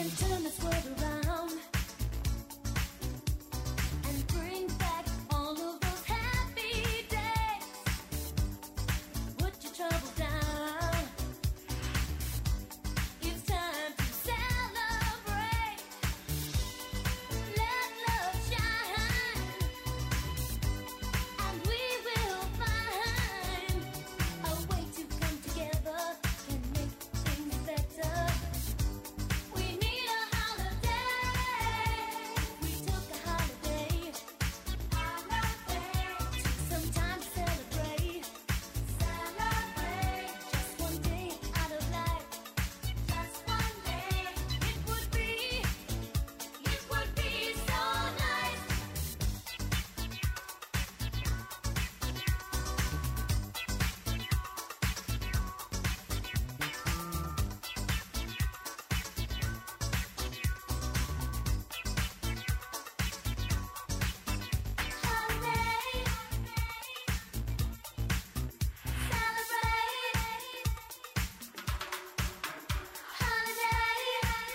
Turn this world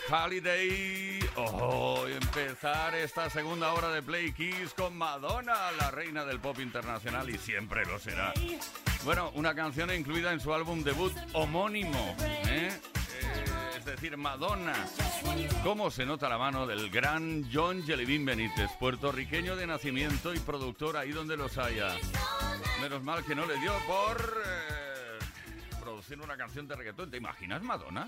Holiday. Oh, empezar esta segunda hora de Play Kiss con Madonna, la reina del pop internacional y siempre lo será. Bueno, una canción incluida en su álbum debut homónimo, ¿eh? Eh, es decir, Madonna. ¿Cómo se nota la mano del gran John Jellybean Benítez, puertorriqueño de nacimiento y productor ahí donde los haya? Menos mal que no le dio por eh, producir una canción de reggaetón. ¿Te imaginas, Madonna?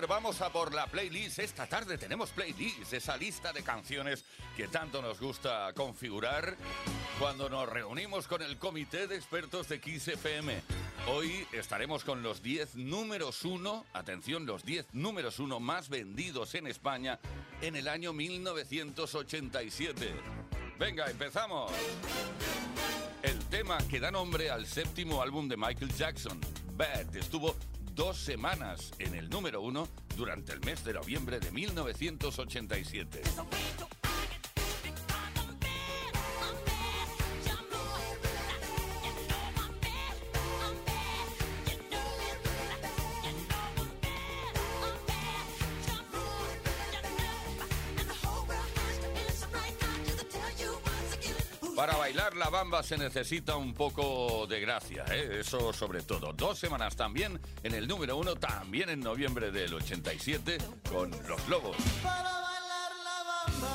Vamos a por la playlist. Esta tarde tenemos playlist, esa lista de canciones que tanto nos gusta configurar cuando nos reunimos con el comité de expertos de Kiss FM. Hoy estaremos con los 10 números 1, atención, los 10 números 1 más vendidos en España en el año 1987. Venga, empezamos. El tema que da nombre al séptimo álbum de Michael Jackson, Bad, estuvo dos semanas en el número uno durante el mes de noviembre de 1987. Se necesita un poco de gracia, ¿eh? eso sobre todo. Dos semanas también en el número uno, también en noviembre del 87, con Los Lobos. Para bailar la bamba,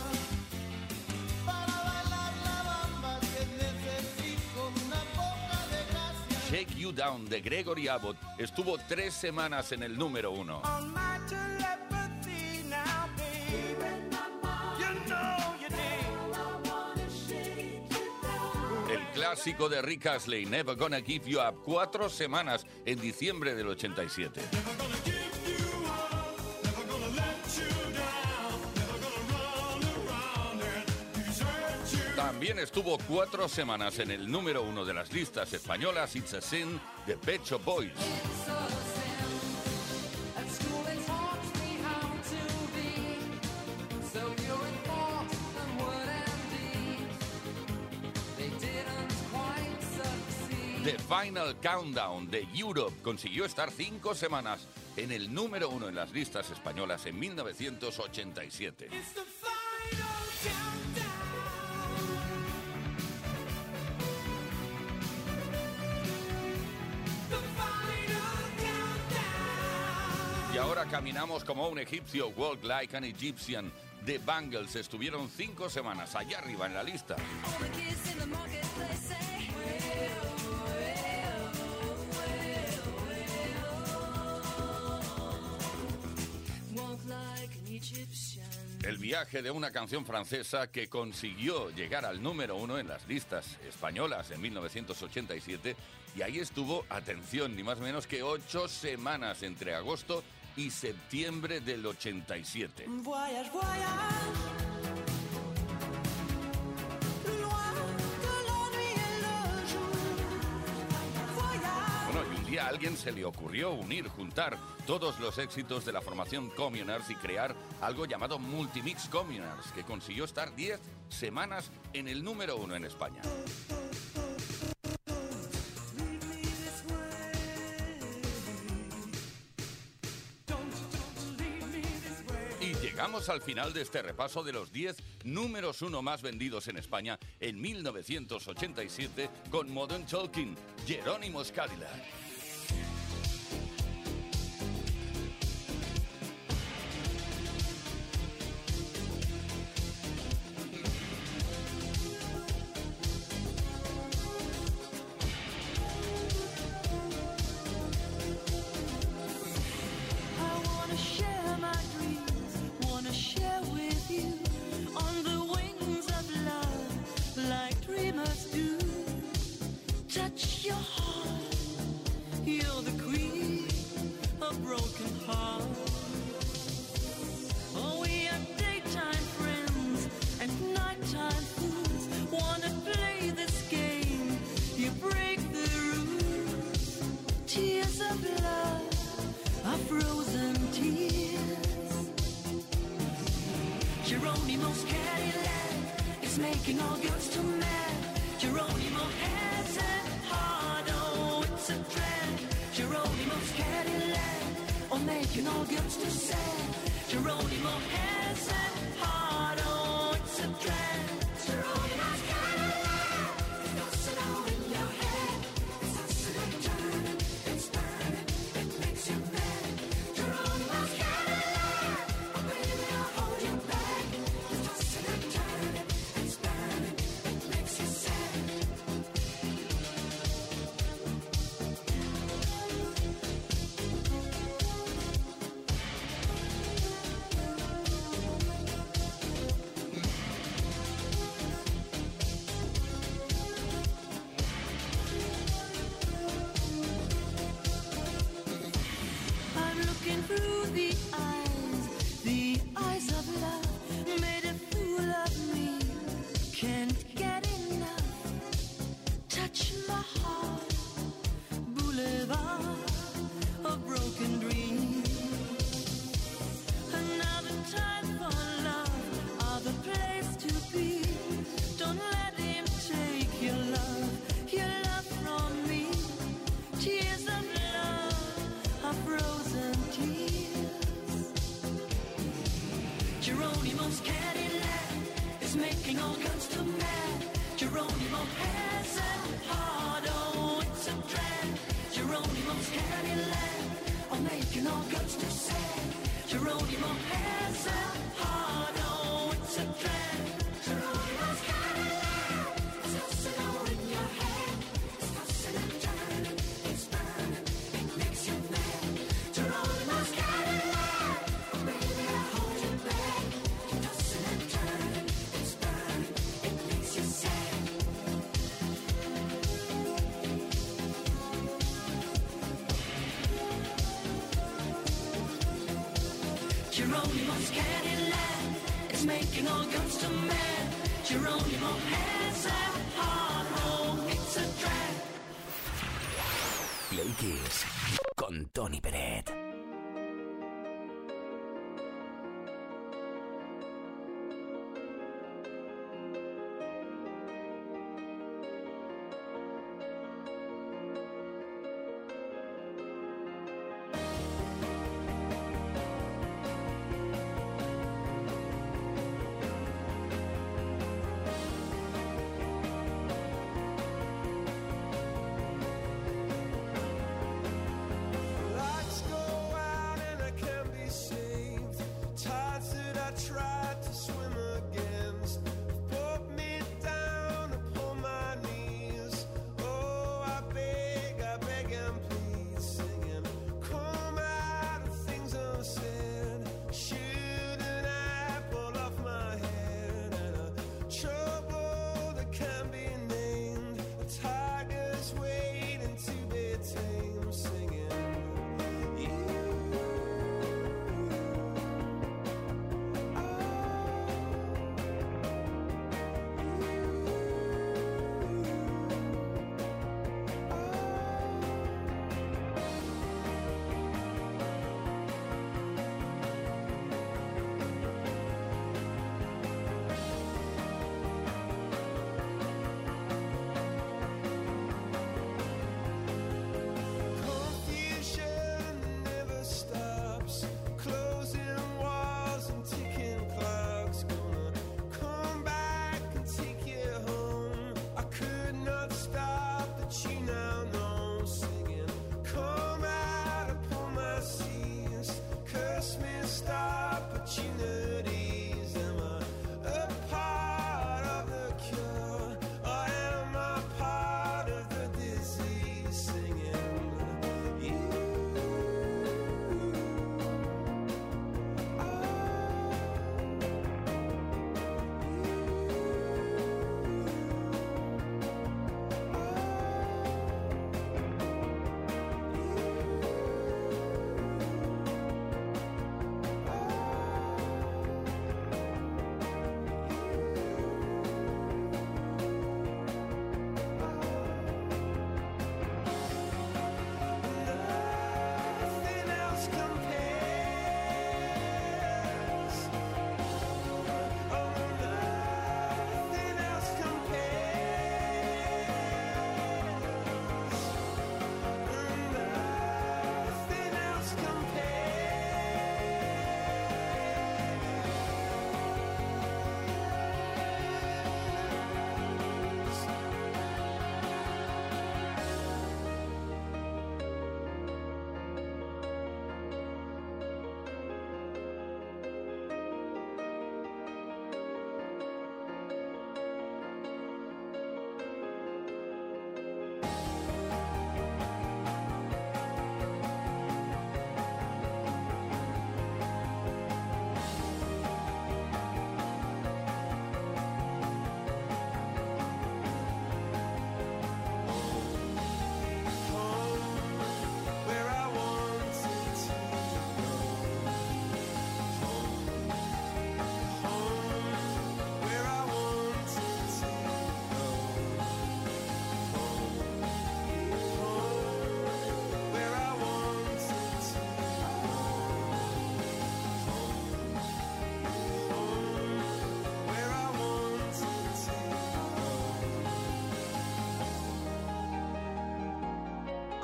para bailar la bamba, que necesito una poca de gracia. Shake You Down de Gregory Abbott estuvo tres semanas en el número uno. Clásico de Rick Astley, Never Gonna Give You Up, cuatro semanas en diciembre del 87. También estuvo cuatro semanas en el número uno de las listas españolas It's a Sin de Pet Shop Boys. The Final Countdown de Europe consiguió estar cinco semanas en el número uno en las listas españolas en 1987. It's the final countdown. The final countdown. Y ahora caminamos como un egipcio, Walk Like an Egyptian. The Bangles estuvieron cinco semanas allá arriba en la lista. El viaje de una canción francesa que consiguió llegar al número uno en las listas españolas en 1987 y ahí estuvo, atención, ni más menos que ocho semanas entre agosto y septiembre del 87. Voyage, voyage. Día a alguien se le ocurrió unir, juntar todos los éxitos de la formación Communards y crear algo llamado Multimix Communards, que consiguió estar 10 semanas en el número uno en España. Y llegamos al final de este repaso de los 10 números uno más vendidos en España en 1987 con Modern Talking, Jerónimo Cadillac. be I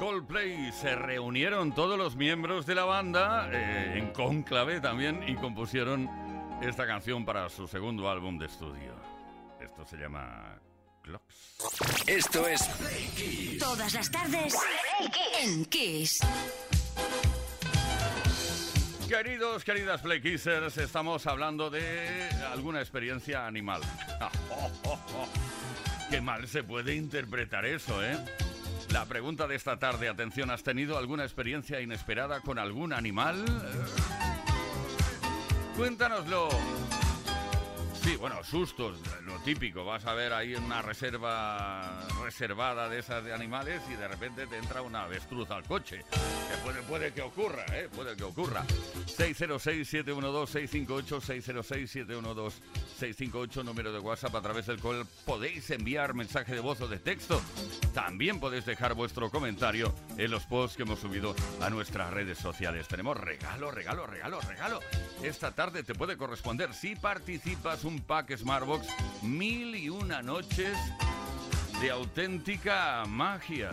Coldplay se reunieron todos los miembros de la banda eh, en cónclave también y compusieron esta canción para su segundo álbum de estudio. Esto se llama Clocks. Esto es Play Kiss. Todas las tardes en Kiss. Queridos, queridas Play Kissers, estamos hablando de alguna experiencia animal. Qué mal se puede interpretar eso, ¿eh? La pregunta de esta tarde, atención, ¿has tenido alguna experiencia inesperada con algún animal? Cuéntanoslo. Sí, bueno, sustos, lo típico. Vas a ver ahí una reserva reservada de esas de animales y de repente te entra una avestruz al coche. Que puede, puede que ocurra, ¿eh? Puede que ocurra. 606-712-658, 606-712-658, número de WhatsApp a través del cual podéis enviar mensaje de voz o de texto. También podéis dejar vuestro comentario en los posts que hemos subido a nuestras redes sociales. Tenemos regalo, regalo, regalo, regalo. Esta tarde te puede corresponder si participas un pack Smartbox mil y una noches de auténtica magia.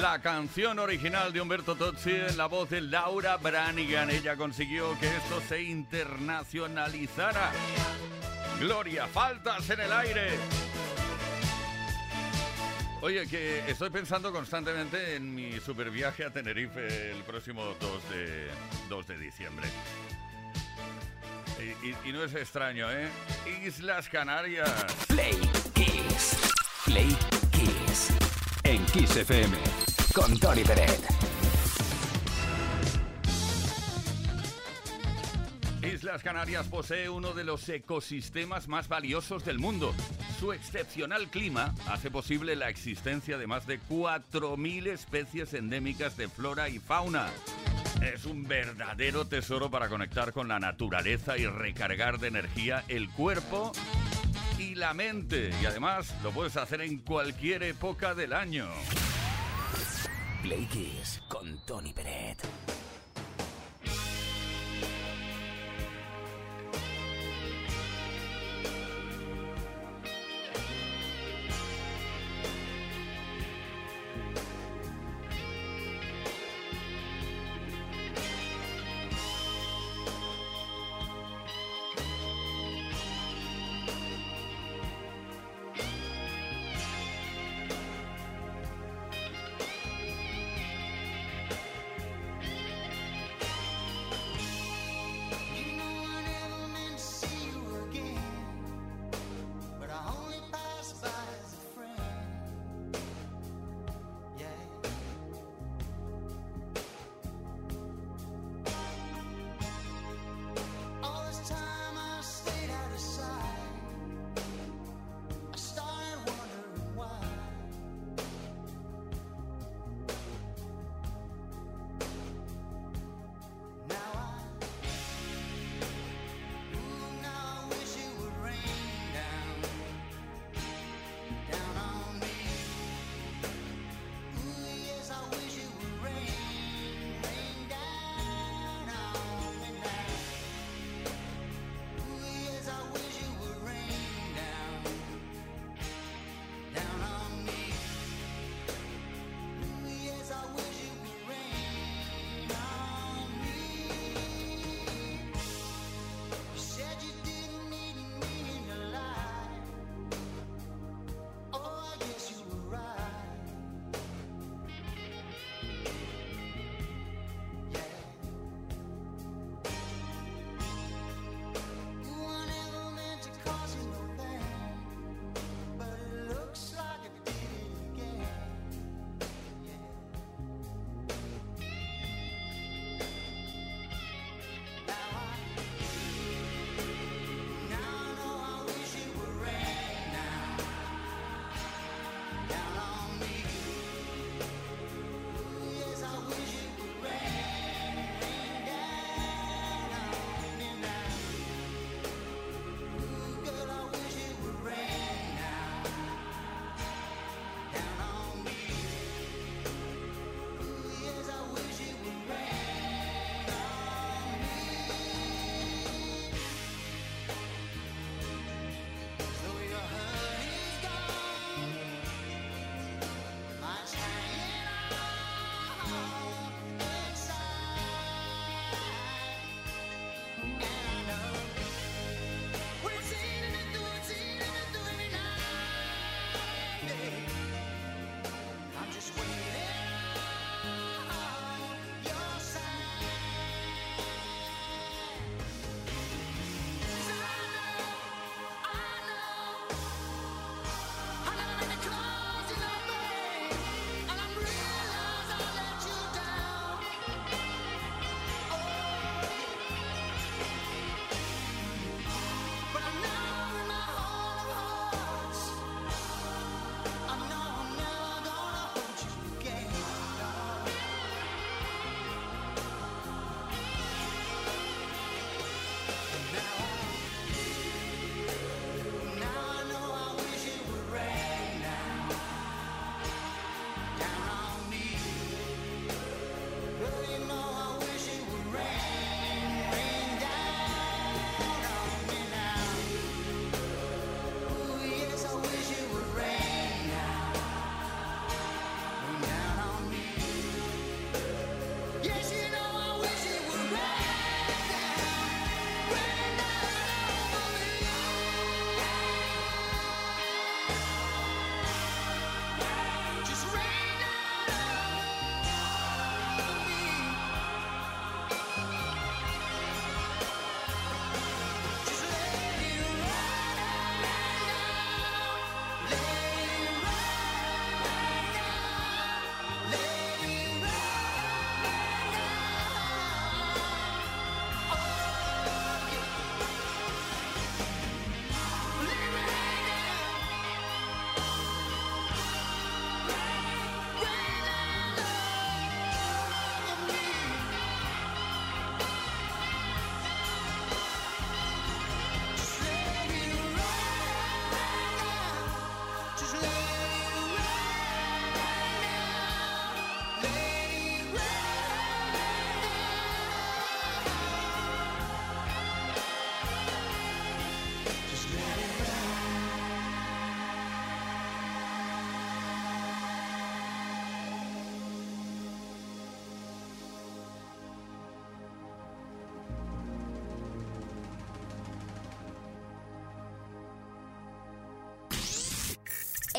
La canción original de Humberto Tozzi en la voz de Laura Branigan. Ella consiguió que esto se internacionalizara. Gloria, faltas en el aire. Oye, que estoy pensando constantemente en mi super viaje a Tenerife el próximo 2 de, 2 de diciembre. Y, y- y no es extraño, ¿eh? Islas Canarias. Play Kiss. Play Kiss. En Kiss FM. Con Tony Peret. Islas Canarias posee uno de los ecosistemas más valiosos del mundo. Su excepcional clima hace posible la existencia de más de 4.000 especies endémicas de flora y fauna. Es un verdadero tesoro para conectar con la naturaleza y recargar de energía el cuerpo y la mente. Y además lo puedes hacer en cualquier época del año. Play Kiss con Tony Peret.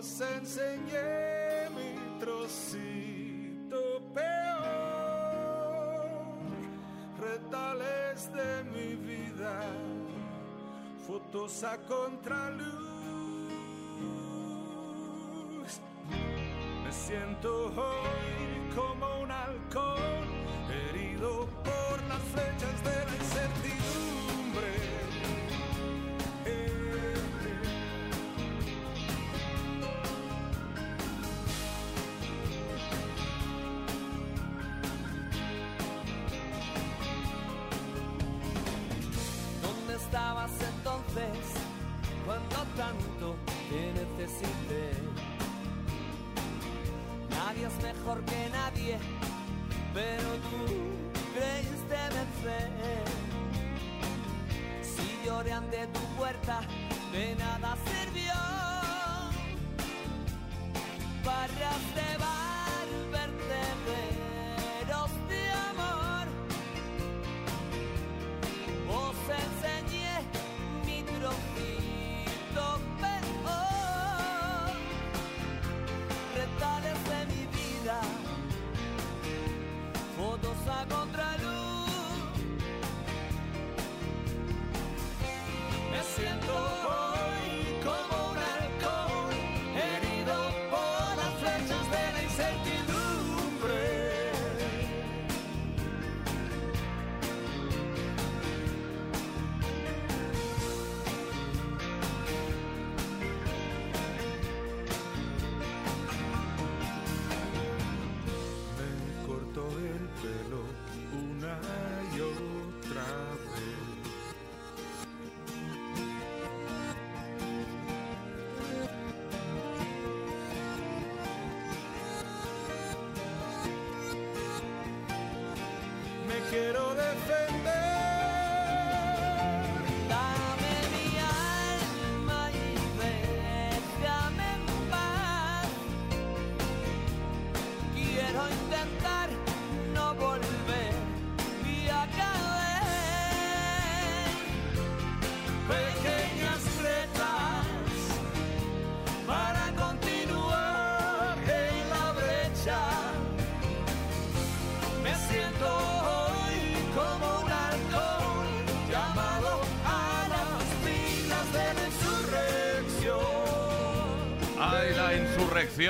os enseñé mi trocito peor, retales de mi vida, fotos a contraluz. Me siento hoy como un halcón, tu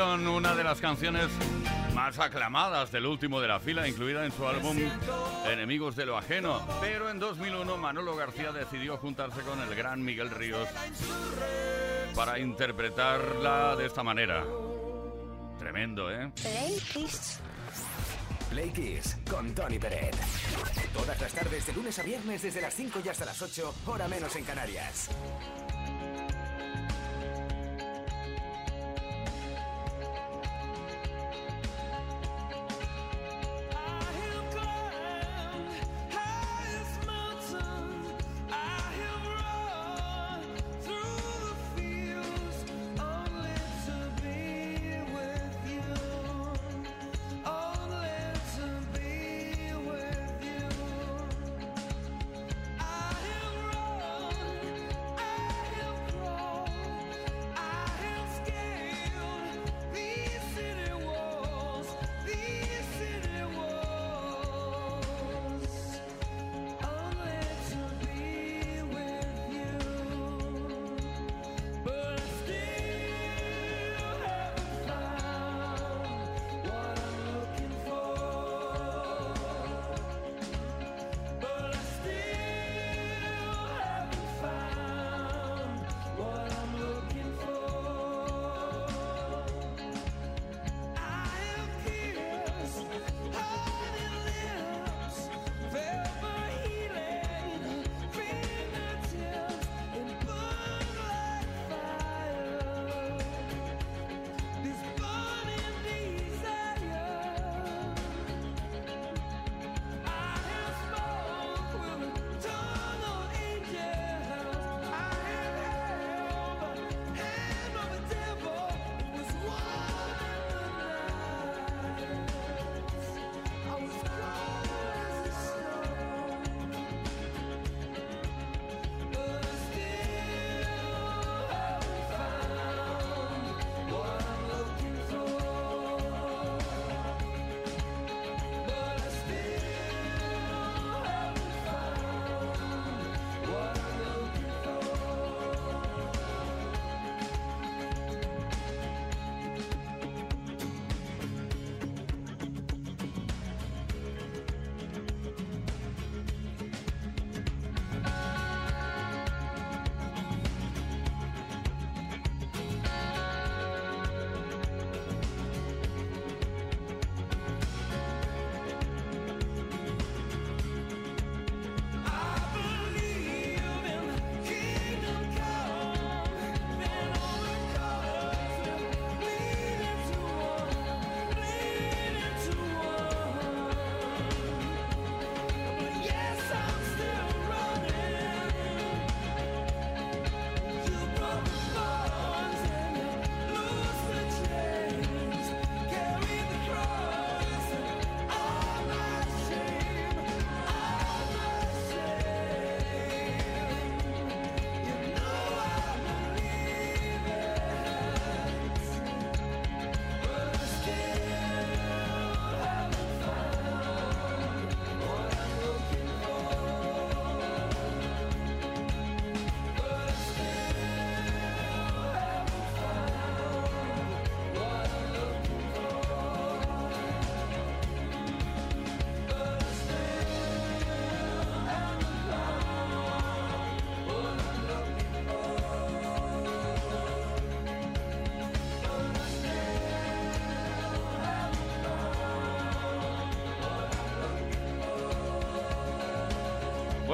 una de las canciones más aclamadas del último de la fila, incluida en su álbum Enemigos de lo Ajeno. Pero en 2001 Manolo García decidió juntarse con el gran Miguel Ríos para interpretarla de esta manera. Tremendo, ¿eh? Play Kiss. Play Kiss con Tony Peret. Todas las tardes de lunes a viernes desde las 5 y hasta las 8, hora menos en Canarias.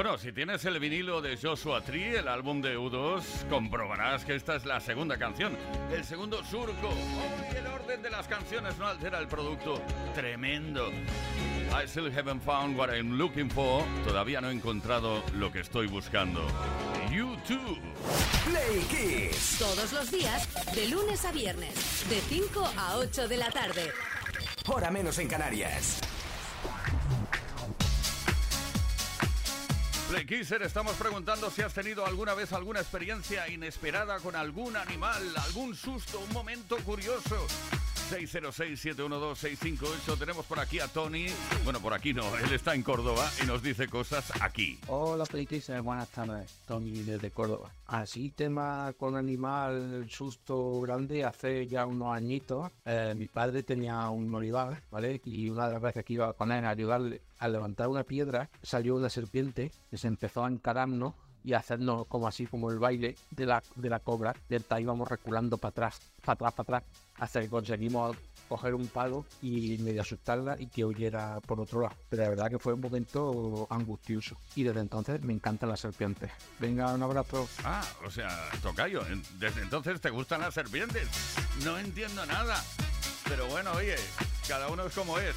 Bueno, si tienes el vinilo de Joshua Tree, el álbum de U2, comprobarás que esta es la segunda canción, el segundo surco. Hoy el orden de las canciones no altera el producto. Tremendo. I still haven't found what I'm looking for. Todavía no he encontrado lo que estoy buscando. YouTube. Play Kiss. Todos los días, de lunes a viernes, de 5 a 8 de la tarde. Hora menos en Canarias. Play Kisser, estamos preguntando si has tenido alguna vez alguna experiencia inesperada con algún animal, algún susto, un momento curioso. 606-712-658. Tenemos por aquí a Tony. Bueno, por aquí no, él está en Córdoba y nos dice cosas aquí. Hola, Playtester, buenas tardes. Tony desde Córdoba. Así, tema con animal, susto grande, hace ya unos añitos. eh, mi padre tenía un olivar, ¿vale? Y una de las veces que iba con él a ayudarle a levantar una piedra, salió una serpiente que se empezó a encararnos y hacernos como así, como el baile de la, de la cobra. Y entonces íbamos reculando para atrás, para atrás, para atrás, hasta que conseguimos coger un palo y medio asustarla y que huyera por otro lado. Pero la verdad que fue un momento angustioso. Y desde entonces me encantan las serpientes. Venga, un abrazo. Ah, o sea, Tocayo, desde entonces te gustan las serpientes. No entiendo nada. Pero bueno, oye, cada uno es como es.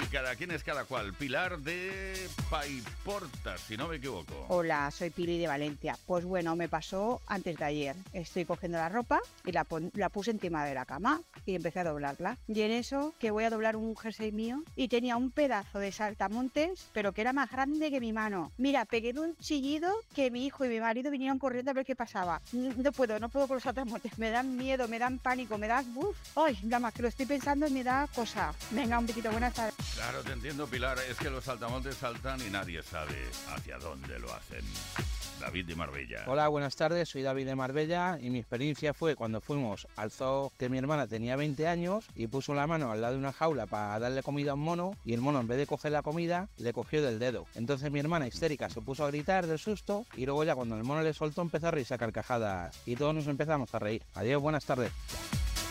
Y cada quien es cada cual. Pilar de Paiporta, si no me equivoco. Hola, soy Pili de Valencia. Pues bueno, me pasó antes de ayer. Estoy cogiendo la ropa y la, la puse encima de la cama y empecé a doblarla. Y en eso que voy a doblar un jersey mío y tenía un pedazo de saltamontes, pero que era más grande que mi mano. Mira, pegué de un chillido que mi hijo y mi marido vinieron corriendo a ver qué pasaba. N- No puedo, no puedo con los saltamontes. Me dan miedo, me dan pánico, me da... Uf, ay, nada más que lo estoy pensando y me da cosa. Venga, un poquito, buenas tardes. Claro, te entiendo, Pilar. Es que los saltamontes saltan y nadie sabe hacia dónde lo hacen. David de Marbella. Hola, buenas tardes, soy David de Marbella y mi experiencia fue cuando fuimos al zoo que mi hermana tenía 20 años y puso la mano al lado de una jaula para darle comida a un mono y el mono en vez de coger la comida le cogió del dedo. Entonces mi hermana histérica se puso a gritar del susto y luego ya cuando el mono le soltó empezó a reírse a carcajadas y todos nos empezamos a reír. Adiós, buenas tardes.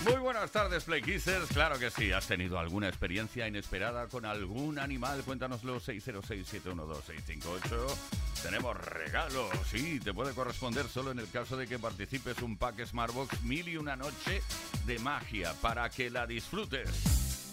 Muy buenas tardes, Play Kissers. Claro que sí. ¿Has tenido alguna experiencia inesperada con algún animal? Cuéntanoslo 606-712-658. Tenemos regalos. Sí, te puede corresponder solo en el caso de que participes un pack Smartbox mil y una noche de magia para que la disfrutes.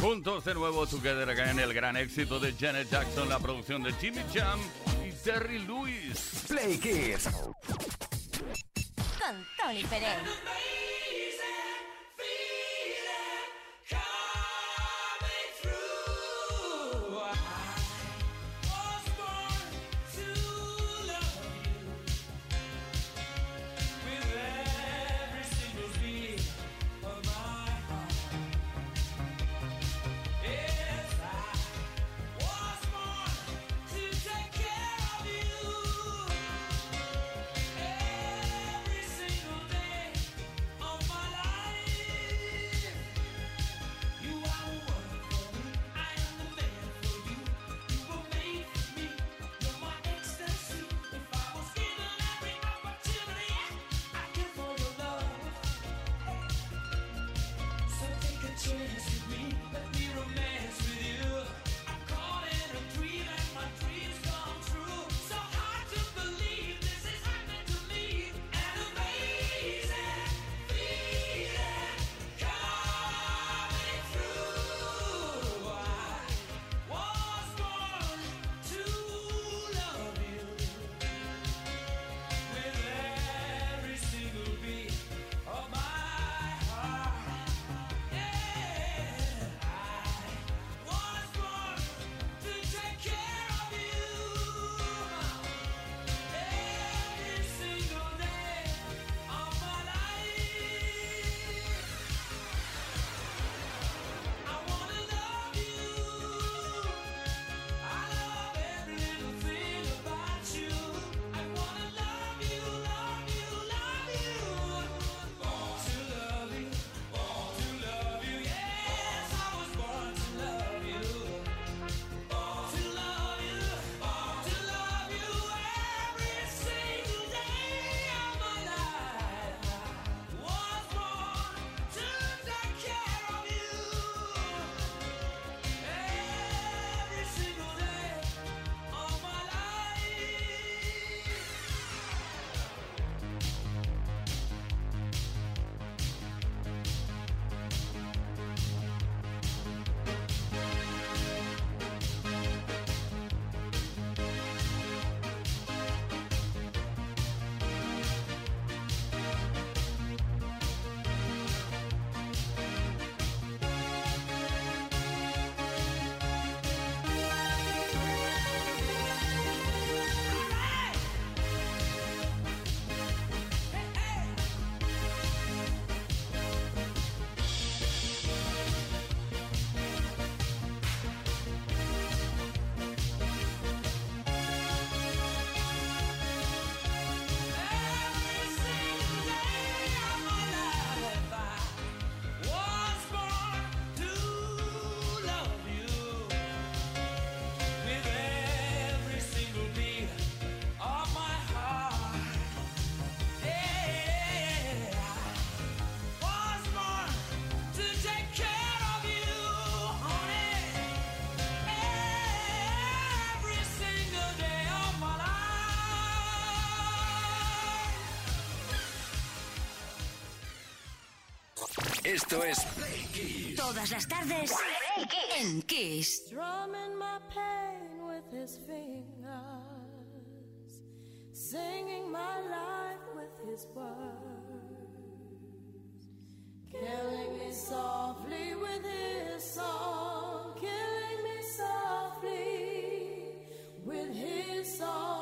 Juntos de nuevo, Together Again, el gran éxito de Janet Jackson, la producción de Jimmy Jam y Terry Lewis. Play Kiss. Con Tony Pérez. Esto es Todas las tardes en Kiss. Drumming my pain with his fingers, singing my life with his words, killing me softly with his song, killing me softly with his song,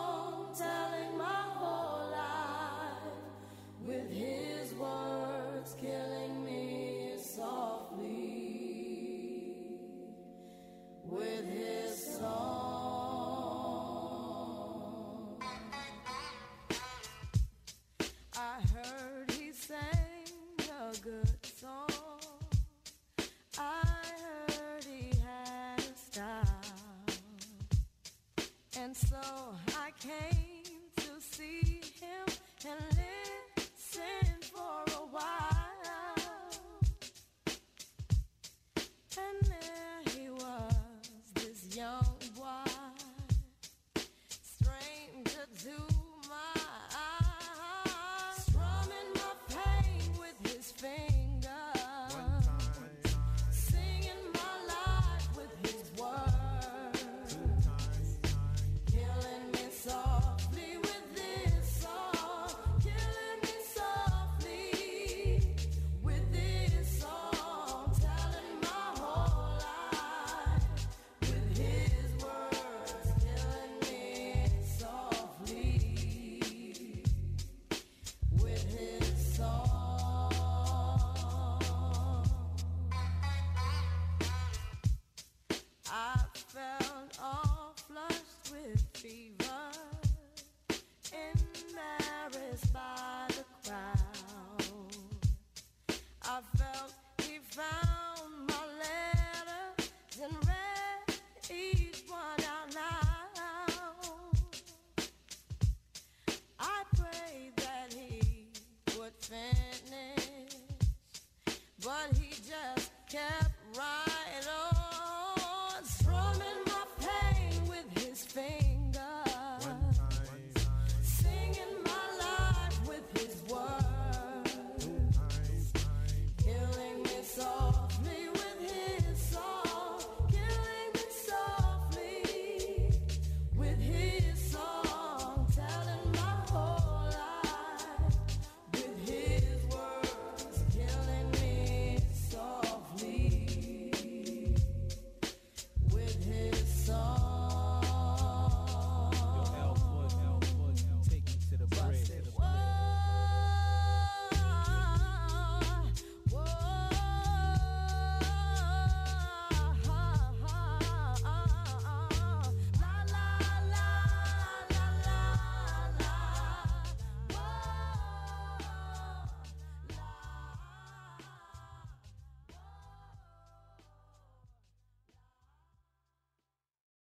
so I came to see him and